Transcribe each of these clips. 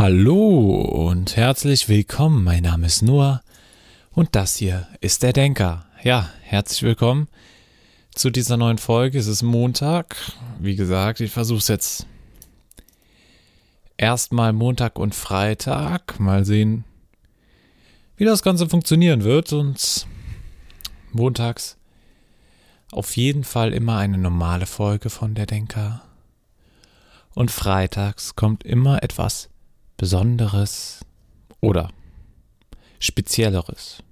Hallo und herzlich willkommen. Mein Name ist Noah und das hier ist der Denker. Ja, herzlich willkommen zu dieser neuen Folge. Es ist Montag. Wie gesagt, ich versuche es jetzt erstmal Montag und Freitag. Mal sehen, wie das Ganze funktionieren wird. Und montags auf jeden Fall immer eine normale Folge von der Denker. Und freitags kommt immer etwas Besonderes oder Spezielleres.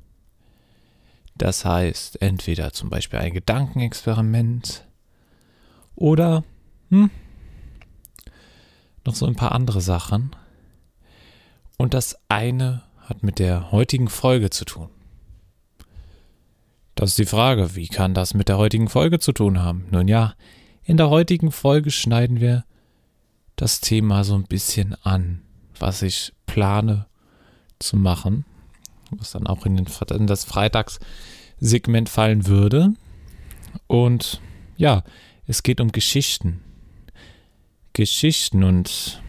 Das heißt, entweder zum Beispiel ein Gedankenexperiment oder hm, noch so ein paar andere Sachen. Und das eine hat mit der heutigen Folge zu tun. Das ist die Frage, wie kann das mit der heutigen Folge zu tun haben? Nun ja, in der heutigen Folge schneiden wir das Thema so ein bisschen an was ich plane zu machen, was dann auch in, den, in das Freitagssegment fallen würde. Und ja, es geht um Geschichten. Geschichten und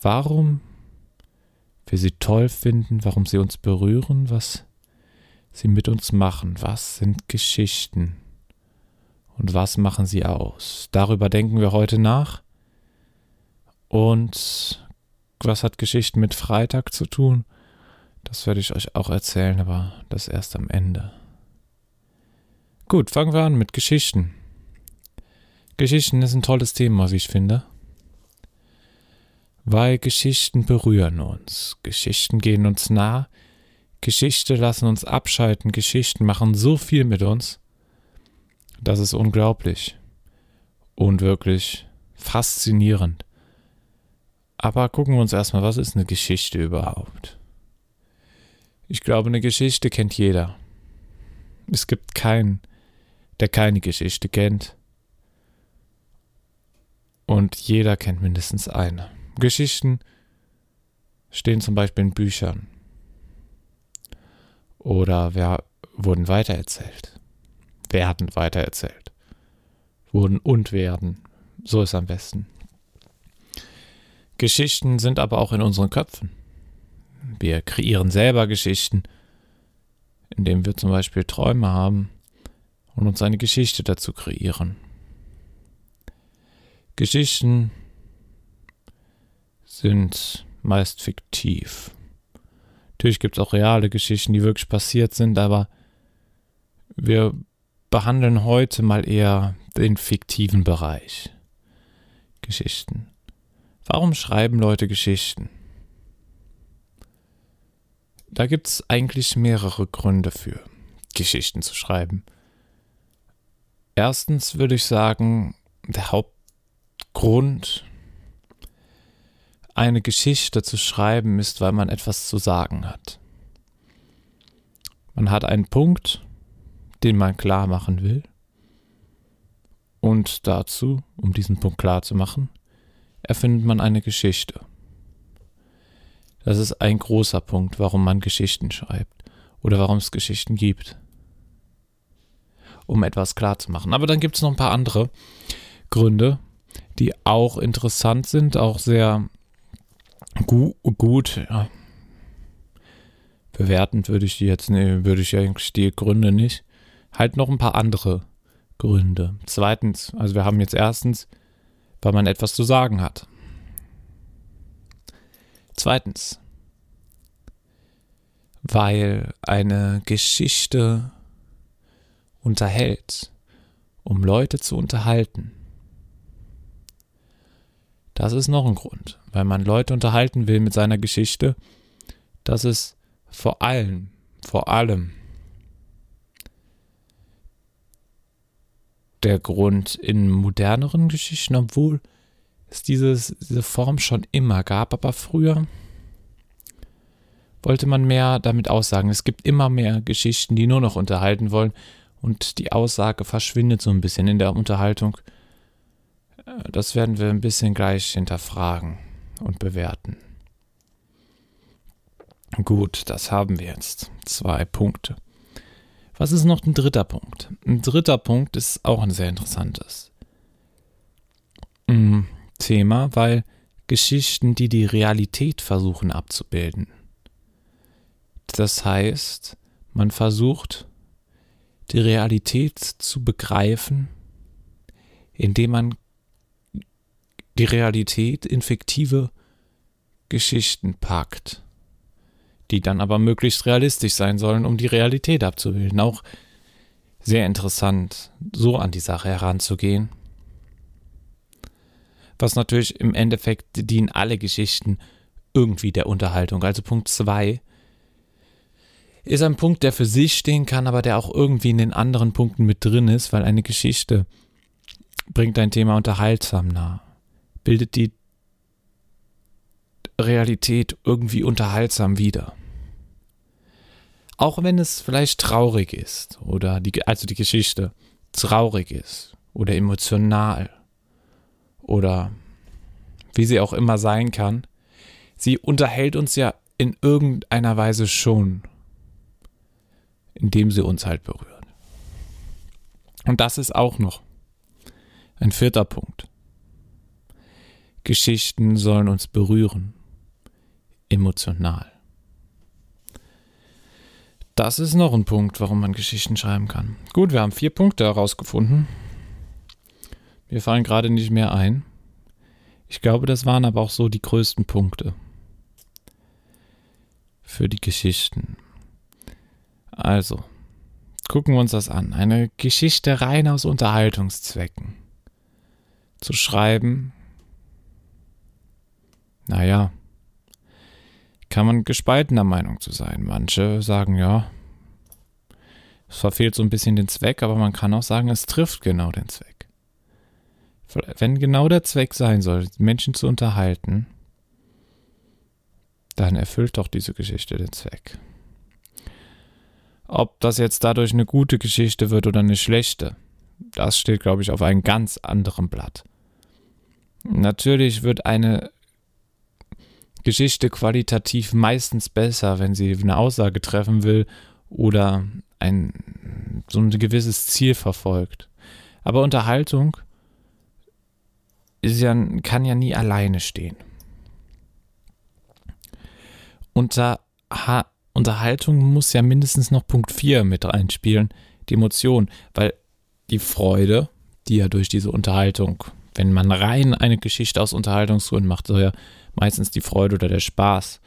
warum wir sie toll finden, warum sie uns berühren, was sie mit uns machen. Was sind Geschichten? Und was machen sie aus? Darüber denken wir heute nach. Und was hat Geschichten mit Freitag zu tun? Das werde ich euch auch erzählen, aber das erst am Ende. Gut, fangen wir an mit Geschichten. Geschichten ist ein tolles Thema, wie ich finde. Weil Geschichten berühren uns. Geschichten gehen uns nah. Geschichte lassen uns abschalten. Geschichten machen so viel mit uns. Das ist unglaublich. Und wirklich faszinierend. Aber gucken wir uns erstmal, was ist eine Geschichte überhaupt? Ich glaube, eine Geschichte kennt jeder. Es gibt keinen, der keine Geschichte kennt. Und jeder kennt mindestens eine. Geschichten stehen zum Beispiel in Büchern. Oder wer, wurden weitererzählt. Werden weitererzählt. Wurden und werden. So ist am besten. Geschichten sind aber auch in unseren Köpfen. Wir kreieren selber Geschichten, indem wir zum Beispiel Träume haben und uns eine Geschichte dazu kreieren. Geschichten sind meist fiktiv. Natürlich gibt es auch reale Geschichten, die wirklich passiert sind, aber wir behandeln heute mal eher den fiktiven Bereich. Geschichten. Warum schreiben Leute Geschichten? Da gibt es eigentlich mehrere Gründe für, Geschichten zu schreiben. Erstens würde ich sagen, der Hauptgrund, eine Geschichte zu schreiben, ist, weil man etwas zu sagen hat. Man hat einen Punkt, den man klar machen will. Und dazu, um diesen Punkt klar zu machen, erfindet man eine Geschichte. Das ist ein großer Punkt, warum man Geschichten schreibt oder warum es Geschichten gibt. Um etwas klar zu machen. Aber dann gibt es noch ein paar andere Gründe, die auch interessant sind, auch sehr gu gut. Ja. Bewertend würde ich die jetzt, nee, würde ich eigentlich die Gründe nicht. Halt noch ein paar andere Gründe. Zweitens, also wir haben jetzt erstens weil man etwas zu sagen hat. Zweitens, weil eine Geschichte unterhält, um Leute zu unterhalten. Das ist noch ein Grund, weil man Leute unterhalten will mit seiner Geschichte. Das ist vor allem, vor allem der Grund in moderneren Geschichten, obwohl es dieses, diese Form schon immer gab, aber früher wollte man mehr damit aussagen. Es gibt immer mehr Geschichten, die nur noch unterhalten wollen und die Aussage verschwindet so ein bisschen in der Unterhaltung. Das werden wir ein bisschen gleich hinterfragen und bewerten. Gut, das haben wir jetzt. Zwei Punkte. Was ist noch ein dritter Punkt? Ein dritter Punkt ist auch ein sehr interessantes mm, Thema, weil Geschichten, die die Realität versuchen abzubilden. Das heißt, man versucht, die Realität zu begreifen, indem man die Realität in fiktive Geschichten packt, die dann aber möglichst realistisch sein sollen, um die Realität abzubilden. Auch sehr interessant, so an die Sache heranzugehen. Was natürlich im Endeffekt dienen alle Geschichten irgendwie der Unterhaltung. Also Punkt 2 ist ein Punkt, der für sich stehen kann, aber der auch irgendwie in den anderen Punkten mit drin ist, weil eine Geschichte bringt ein Thema unterhaltsam nah, bildet die Realität irgendwie unterhaltsam wieder. Auch wenn es vielleicht traurig ist oder die, also die Geschichte traurig ist oder emotional oder wie sie auch immer sein kann, sie unterhält uns ja in irgendeiner Weise schon, indem sie uns halt berührt. Und das ist auch noch ein vierter Punkt. Geschichten sollen uns berühren, emotional. Das ist noch ein Punkt, warum man Geschichten schreiben kann. Gut, wir haben vier Punkte herausgefunden. Mir fallen gerade nicht mehr ein. Ich glaube, das waren aber auch so die größten Punkte für die Geschichten. Also, gucken wir uns das an. Eine Geschichte rein aus Unterhaltungszwecken. Zu schreiben, naja, kann man gespaltener Meinung zu sein. Manche sagen, ja, es verfehlt so ein bisschen den Zweck, aber man kann auch sagen, es trifft genau den Zweck. Wenn genau der Zweck sein soll, Menschen zu unterhalten, dann erfüllt doch diese Geschichte den Zweck. Ob das jetzt dadurch eine gute Geschichte wird oder eine schlechte, das steht, glaube ich, auf einem ganz anderen Blatt. Natürlich wird eine Geschichte qualitativ meistens besser, wenn sie eine Aussage treffen will oder ein so ein gewisses Ziel verfolgt. Aber Unterhaltung ja, kann ja nie alleine stehen. Unter ha Unterhaltung muss ja mindestens noch Punkt 4 mit reinspielen, die Emotion, weil die Freude, die ja durch diese Unterhaltung, wenn man rein eine Geschichte aus Unterhaltungsgründen macht, soll ja meistens die Freude oder der Spaß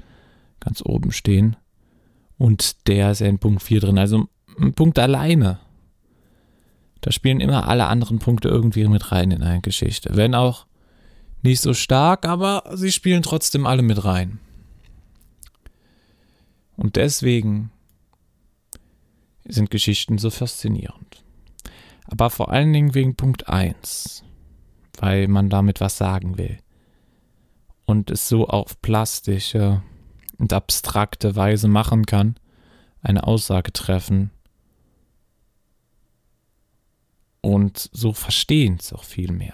ganz oben stehen. Und der ist ja in Punkt 4 drin. Also ein Punkt alleine da spielen immer alle anderen Punkte irgendwie mit rein in eine Geschichte. Wenn auch nicht so stark, aber sie spielen trotzdem alle mit rein. Und deswegen sind Geschichten so faszinierend. Aber vor allen Dingen wegen Punkt 1, weil man damit was sagen will. Und es so auf plastische und abstrakte Weise machen kann, eine Aussage treffen, und so verstehen es auch viel mehr.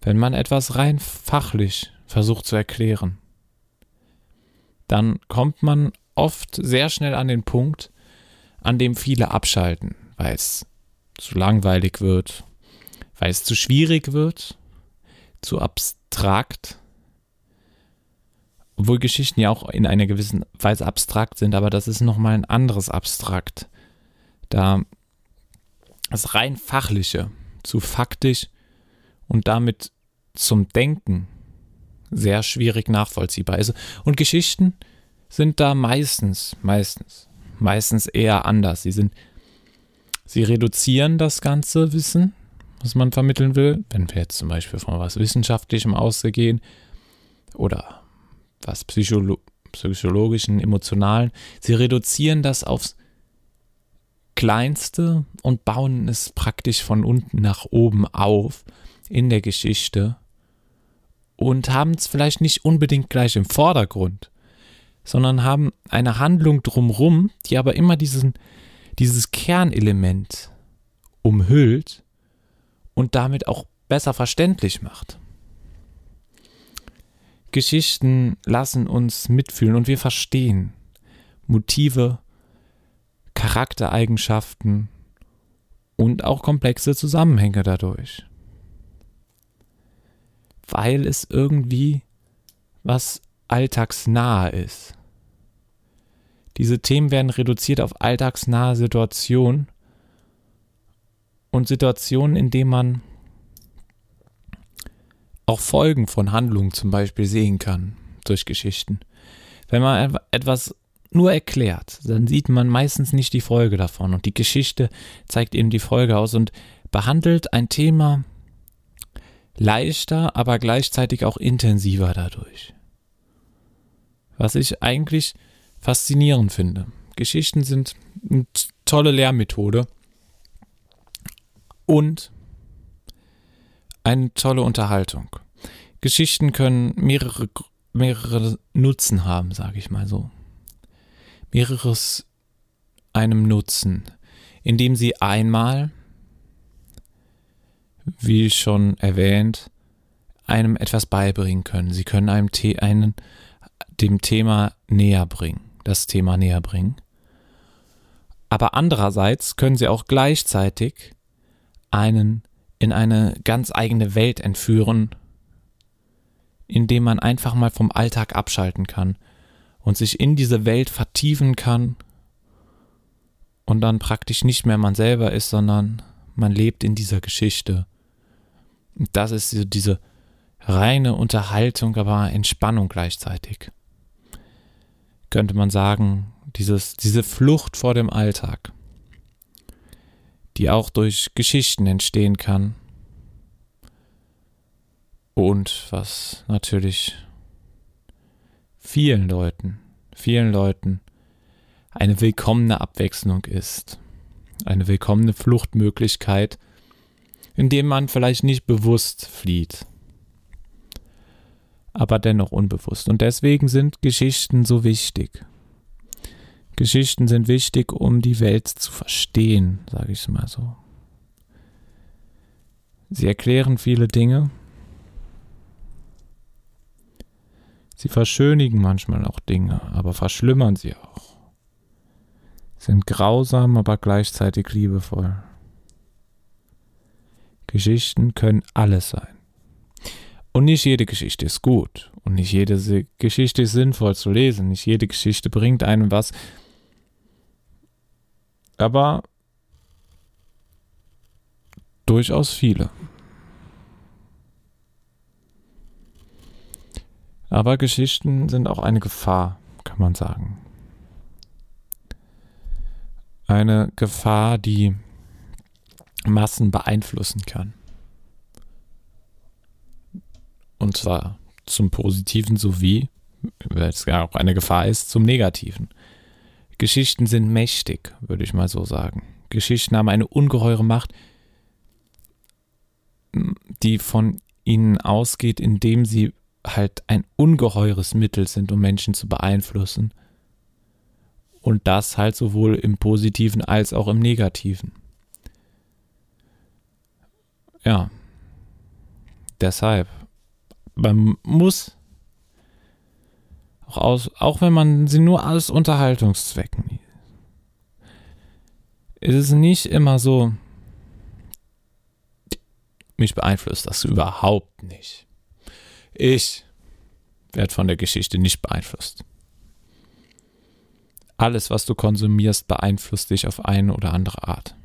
Wenn man etwas rein fachlich versucht zu erklären, dann kommt man oft sehr schnell an den Punkt, an dem viele abschalten, weil es zu langweilig wird, weil es zu schwierig wird, zu abstrakt. Obwohl Geschichten ja auch in einer gewissen Weise abstrakt sind, aber das ist nochmal ein anderes Abstrakt. Da das rein fachliche zu faktisch und damit zum Denken sehr schwierig nachvollziehbar ist. Und Geschichten sind da meistens, meistens, meistens eher anders. Sie sind, sie reduzieren das ganze Wissen, was man vermitteln will. Wenn wir jetzt zum Beispiel von was Wissenschaftlichem ausgehen oder was Psycholo psychologischen, emotionalen, sie reduzieren das aufs Kleinste und bauen es praktisch von unten nach oben auf in der Geschichte und haben es vielleicht nicht unbedingt gleich im Vordergrund, sondern haben eine Handlung drumrum, die aber immer diesen, dieses Kernelement umhüllt und damit auch besser verständlich macht. Geschichten lassen uns mitfühlen und wir verstehen Motive Charaktereigenschaften und auch komplexe Zusammenhänge dadurch. weil es irgendwie was alltagsnahe ist. Diese Themen werden reduziert auf alltagsnahe Situationen und Situationen, in denen man auch Folgen von Handlungen zum Beispiel sehen kann durch Geschichten. Wenn man etwas nur erklärt, dann sieht man meistens nicht die Folge davon und die Geschichte zeigt eben die Folge aus und behandelt ein Thema leichter, aber gleichzeitig auch intensiver dadurch. Was ich eigentlich faszinierend finde. Geschichten sind eine tolle Lehrmethode und eine tolle Unterhaltung. Geschichten können mehrere, mehrere Nutzen haben, sage ich mal so. Mehreres einem Nutzen, indem sie einmal, wie schon erwähnt, einem etwas beibringen können. Sie können einem The einen, dem Thema näher bringen, das Thema näher bringen. Aber andererseits können sie auch gleichzeitig einen in eine ganz eigene Welt entführen, indem man einfach mal vom Alltag abschalten kann und sich in diese Welt vertiefen kann und dann praktisch nicht mehr man selber ist, sondern man lebt in dieser Geschichte. Das ist diese reine Unterhaltung, aber Entspannung gleichzeitig. Könnte man sagen, dieses, diese Flucht vor dem Alltag die auch durch Geschichten entstehen kann. Und was natürlich vielen Leuten, vielen Leuten eine willkommene Abwechslung ist. Eine willkommene Fluchtmöglichkeit, indem man vielleicht nicht bewusst flieht, aber dennoch unbewusst. Und deswegen sind Geschichten so wichtig. Geschichten sind wichtig, um die Welt zu verstehen, sage ich es mal so. Sie erklären viele Dinge. Sie verschönigen manchmal auch Dinge, aber verschlimmern sie auch. Sind grausam, aber gleichzeitig liebevoll. Geschichten können alles sein. Und nicht jede Geschichte ist gut. Und nicht jede Geschichte ist sinnvoll zu lesen. Nicht jede Geschichte bringt einem was, aber durchaus viele. Aber Geschichten sind auch eine Gefahr, kann man sagen. Eine Gefahr, die Massen beeinflussen kann. Und zwar zum Positiven sowie, weil es ja auch eine Gefahr ist, zum Negativen. Geschichten sind mächtig, würde ich mal so sagen. Geschichten haben eine ungeheure Macht, die von ihnen ausgeht, indem sie halt ein ungeheures Mittel sind, um Menschen zu beeinflussen. Und das halt sowohl im positiven als auch im negativen. Ja. Deshalb, man muss auch, aus, auch wenn man sie nur aus Unterhaltungszwecken. ist Es nicht immer so, mich beeinflusst das überhaupt nicht. Ich werde von der Geschichte nicht beeinflusst. Alles, was du konsumierst, beeinflusst dich auf eine oder andere Art.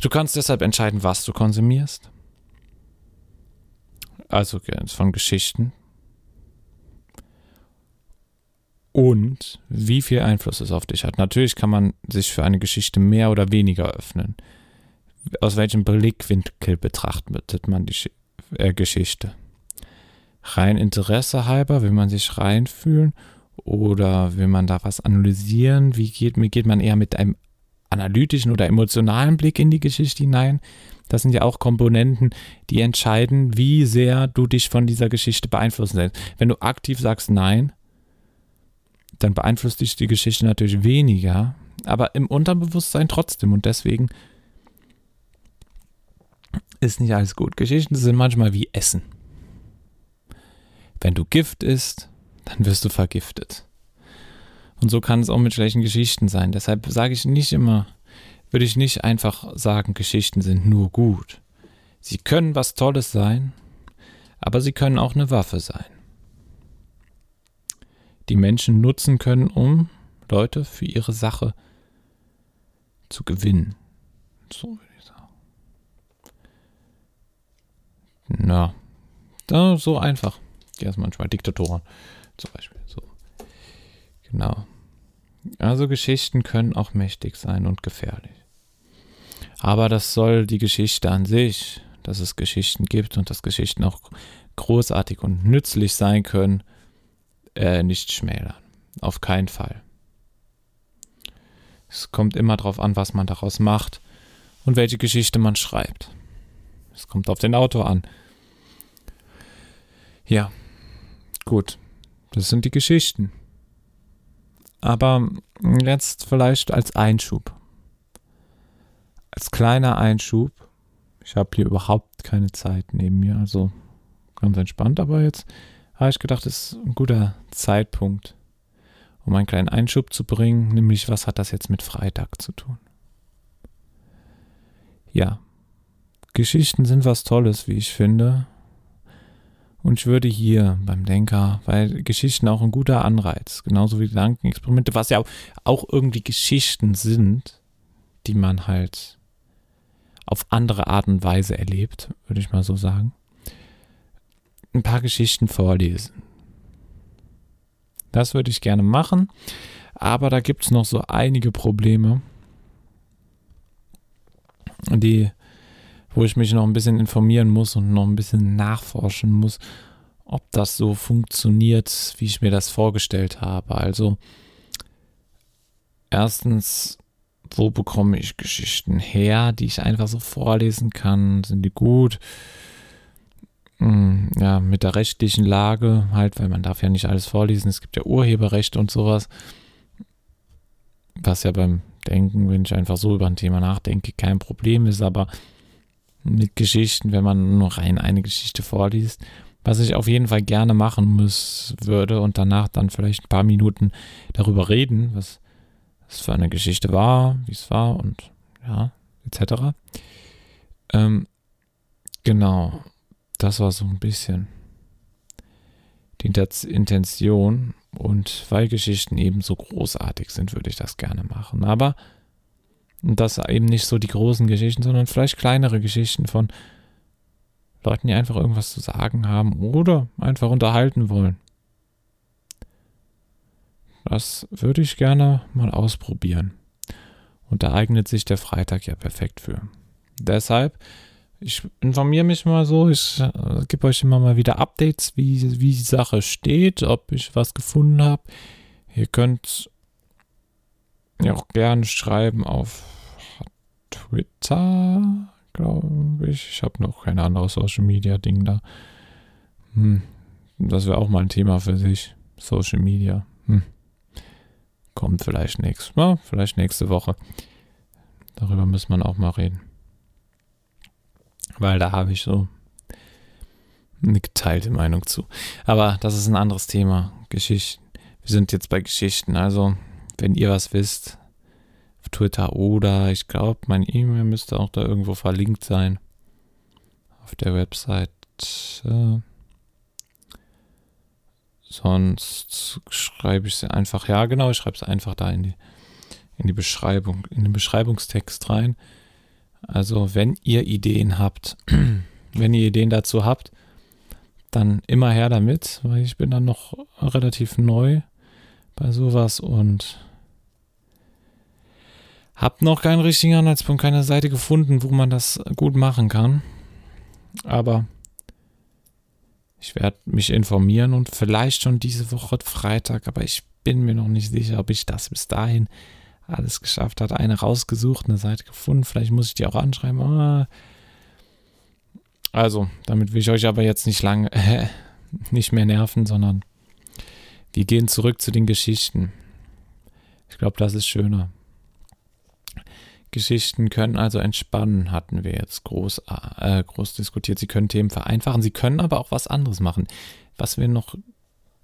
Du kannst deshalb entscheiden, was du konsumierst. Also von Geschichten, und wie viel Einfluss es auf dich hat. Natürlich kann man sich für eine Geschichte mehr oder weniger öffnen. Aus welchem Blickwinkel betrachtet man die äh, Geschichte? Rein Interesse halber, will man sich reinfühlen oder will man da was analysieren? Wie geht, geht man eher mit einem analytischen oder emotionalen Blick in die Geschichte hinein? Das sind ja auch Komponenten, die entscheiden, wie sehr du dich von dieser Geschichte beeinflussen lässt. Wenn du aktiv sagst Nein, dann beeinflusst dich die Geschichte natürlich weniger, aber im Unterbewusstsein trotzdem und deswegen ist nicht alles gut. Geschichten sind manchmal wie Essen. Wenn du Gift isst, dann wirst du vergiftet. Und so kann es auch mit schlechten Geschichten sein. Deshalb sage ich nicht immer, würde ich nicht einfach sagen, Geschichten sind nur gut. Sie können was Tolles sein, Aber sie können auch eine Waffe sein. Die Menschen nutzen können, um Leute für ihre Sache zu gewinnen. So würde ich sagen. Na, da, so einfach. Ja, ist manchmal Diktatoren zum Beispiel. So. Genau. Also Geschichten können auch mächtig sein und gefährlich. Aber das soll die Geschichte an sich, dass es Geschichten gibt und dass Geschichten auch großartig und nützlich sein können, äh, nicht schmälern. Auf keinen Fall. Es kommt immer darauf an, was man daraus macht und welche Geschichte man schreibt. Es kommt auf den Autor an. Ja, gut. Das sind die Geschichten. Aber jetzt vielleicht als Einschub. Als kleiner Einschub. Ich habe hier überhaupt keine Zeit neben mir, also ganz entspannt, aber jetzt habe ich gedacht, ist ein guter Zeitpunkt, um einen kleinen Einschub zu bringen, nämlich was hat das jetzt mit Freitag zu tun? Ja, Geschichten sind was Tolles, wie ich finde. Und ich würde hier beim Denker, weil Geschichten auch ein guter Anreiz, genauso wie Gedankenexperimente, was ja auch irgendwie Geschichten sind, die man halt auf andere Art und Weise erlebt, würde ich mal so sagen, ein paar Geschichten vorlesen. Das würde ich gerne machen, aber da gibt es noch so einige Probleme, die, wo ich mich noch ein bisschen informieren muss und noch ein bisschen nachforschen muss, ob das so funktioniert, wie ich mir das vorgestellt habe. Also erstens, wo bekomme ich Geschichten her, die ich einfach so vorlesen kann? Sind die gut? Hm, ja, mit der rechtlichen Lage halt, weil man darf ja nicht alles vorlesen. Es gibt ja Urheberrecht und sowas. Was ja beim Denken, wenn ich einfach so über ein Thema nachdenke, kein Problem ist, aber mit Geschichten, wenn man nur rein eine Geschichte vorliest, was ich auf jeden Fall gerne machen muss, würde und danach dann vielleicht ein paar Minuten darüber reden, was es für eine Geschichte war, wie es war und ja, etc. Ähm, genau, das war so ein bisschen die Intention und weil Geschichten eben so großartig sind, würde ich das gerne machen. Aber das eben nicht so die großen Geschichten, sondern vielleicht kleinere Geschichten von Leuten, die einfach irgendwas zu sagen haben oder einfach unterhalten wollen. Das würde ich gerne mal ausprobieren. Und da eignet sich der Freitag ja perfekt für. Deshalb, ich informiere mich mal so, ich äh, gebe euch immer mal wieder Updates, wie, wie die Sache steht, ob ich was gefunden habe. Ihr könnt ja auch gerne schreiben auf Twitter, glaube ich. Ich habe noch kein anderes Social Media Ding da. Hm. Das wäre auch mal ein Thema für sich. Social Media. Hm. Kommt vielleicht nächstes Mal, vielleicht nächste Woche. Darüber muss man auch mal reden. Weil da habe ich so eine geteilte Meinung zu. Aber das ist ein anderes Thema. Geschichten. Wir sind jetzt bei Geschichten. Also, wenn ihr was wisst, auf Twitter oder ich glaube, mein E-Mail müsste auch da irgendwo verlinkt sein. Auf der Website. Äh, sonst schreibe ich sie einfach, ja genau, ich schreibe es einfach da in die, in die Beschreibung, in den Beschreibungstext rein. Also wenn ihr Ideen habt, wenn ihr Ideen dazu habt, dann immer her damit, weil ich bin dann noch relativ neu bei sowas und hab noch keinen richtigen Anhaltspunkt, keine Seite gefunden, wo man das gut machen kann. Aber ich werde mich informieren und vielleicht schon diese Woche Freitag, aber ich bin mir noch nicht sicher, ob ich das bis dahin alles geschafft habe. Eine rausgesucht, eine Seite gefunden. Vielleicht muss ich die auch anschreiben. Ah. Also, damit will ich euch aber jetzt nicht lange, äh, nicht mehr nerven, sondern wir gehen zurück zu den Geschichten. Ich glaube, das ist schöner. Geschichten können also entspannen, hatten wir jetzt groß, äh, groß diskutiert. Sie können Themen vereinfachen, sie können aber auch was anderes machen, was wir noch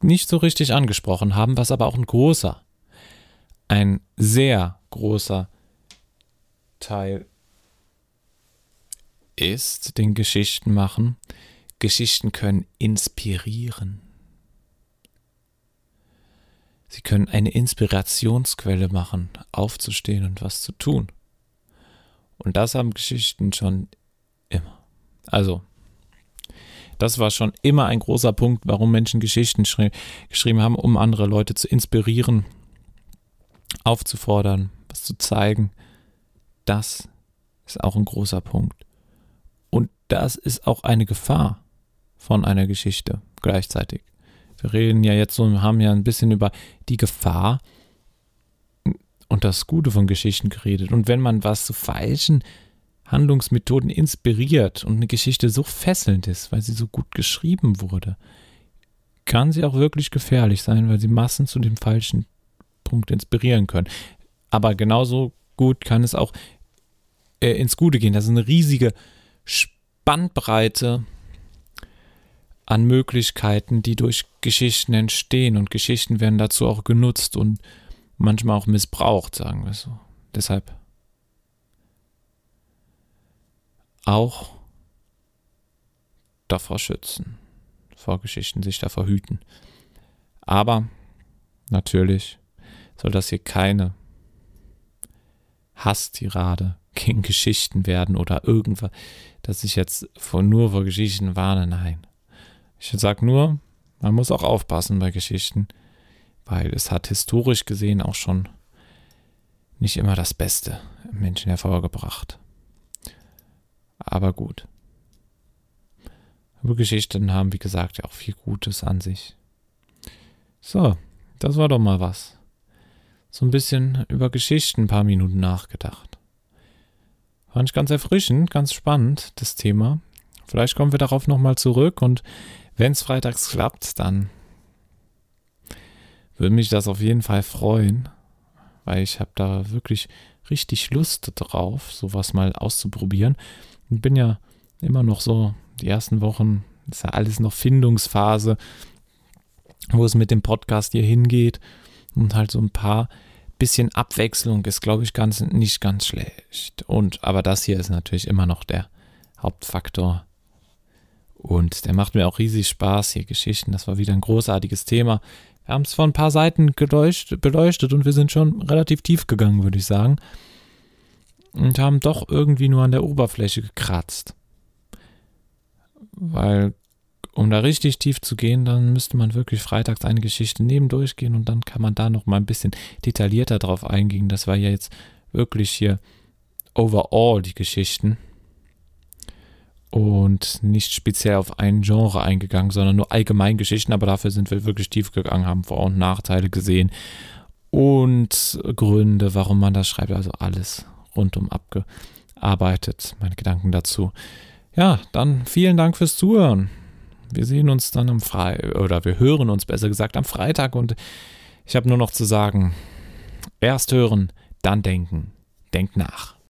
nicht so richtig angesprochen haben, was aber auch ein großer, ein sehr großer Teil ist, den Geschichten machen, Geschichten können inspirieren. Sie können eine Inspirationsquelle machen, aufzustehen und was zu tun. Und das haben Geschichten schon immer. Also, das war schon immer ein großer Punkt, warum Menschen Geschichten geschrieben haben, um andere Leute zu inspirieren, aufzufordern, was zu zeigen. Das ist auch ein großer Punkt. Und das ist auch eine Gefahr von einer Geschichte gleichzeitig. Wir reden ja jetzt so, haben ja ein bisschen über die Gefahr und das Gute von Geschichten geredet. Und wenn man was zu falschen Handlungsmethoden inspiriert und eine Geschichte so fesselnd ist, weil sie so gut geschrieben wurde, kann sie auch wirklich gefährlich sein, weil sie Massen zu dem falschen Punkt inspirieren können. Aber genauso gut kann es auch äh, ins Gute gehen. Das ist eine riesige Spannbreite an Möglichkeiten, die durch Geschichten entstehen und Geschichten werden dazu auch genutzt und manchmal auch missbraucht, sagen wir so. Deshalb auch davor schützen, vor Geschichten sich davor hüten. Aber natürlich soll das hier keine Hasstirade gegen Geschichten werden oder irgendwas, dass ich jetzt vor, nur vor Geschichten warne. Nein. Ich sage nur, man muss auch aufpassen bei Geschichten, weil es hat historisch gesehen auch schon nicht immer das Beste im Menschen hervorgebracht. Aber gut. Aber Geschichten haben, wie gesagt, ja auch viel Gutes an sich. So, das war doch mal was. So ein bisschen über Geschichten ein paar Minuten nachgedacht. Fand ich ganz erfrischend, ganz spannend, das Thema. Vielleicht kommen wir darauf nochmal zurück und wenn es freitags klappt, dann würde mich das auf jeden Fall freuen, weil ich habe da wirklich richtig Lust drauf, sowas mal auszuprobieren. Und bin ja immer noch so, die ersten Wochen ist ja alles noch Findungsphase, wo es mit dem Podcast hier hingeht. Und halt so ein paar bisschen Abwechslung ist, glaube ich, ganz, nicht ganz schlecht. Und, aber das hier ist natürlich immer noch der Hauptfaktor. Und der macht mir auch riesig Spaß hier, Geschichten. Das war wieder ein großartiges Thema. Wir haben es von ein paar Seiten beleuchtet und wir sind schon relativ tief gegangen, würde ich sagen. Und haben doch irgendwie nur an der Oberfläche gekratzt. Weil, um da richtig tief zu gehen, dann müsste man wirklich freitags eine Geschichte nebendurch gehen und dann kann man da noch mal ein bisschen detaillierter drauf eingehen. Das war ja jetzt wirklich hier overall die Geschichten und nicht speziell auf ein Genre eingegangen, sondern nur allgemein Geschichten, aber dafür sind wir wirklich tief gegangen, haben Vor- und Nachteile gesehen und Gründe, warum man das schreibt, also alles rundum abgearbeitet, meine Gedanken dazu. Ja, dann vielen Dank fürs Zuhören. Wir sehen uns dann am Freitag, oder wir hören uns besser gesagt am Freitag und ich habe nur noch zu sagen, erst hören, dann denken. Denkt nach.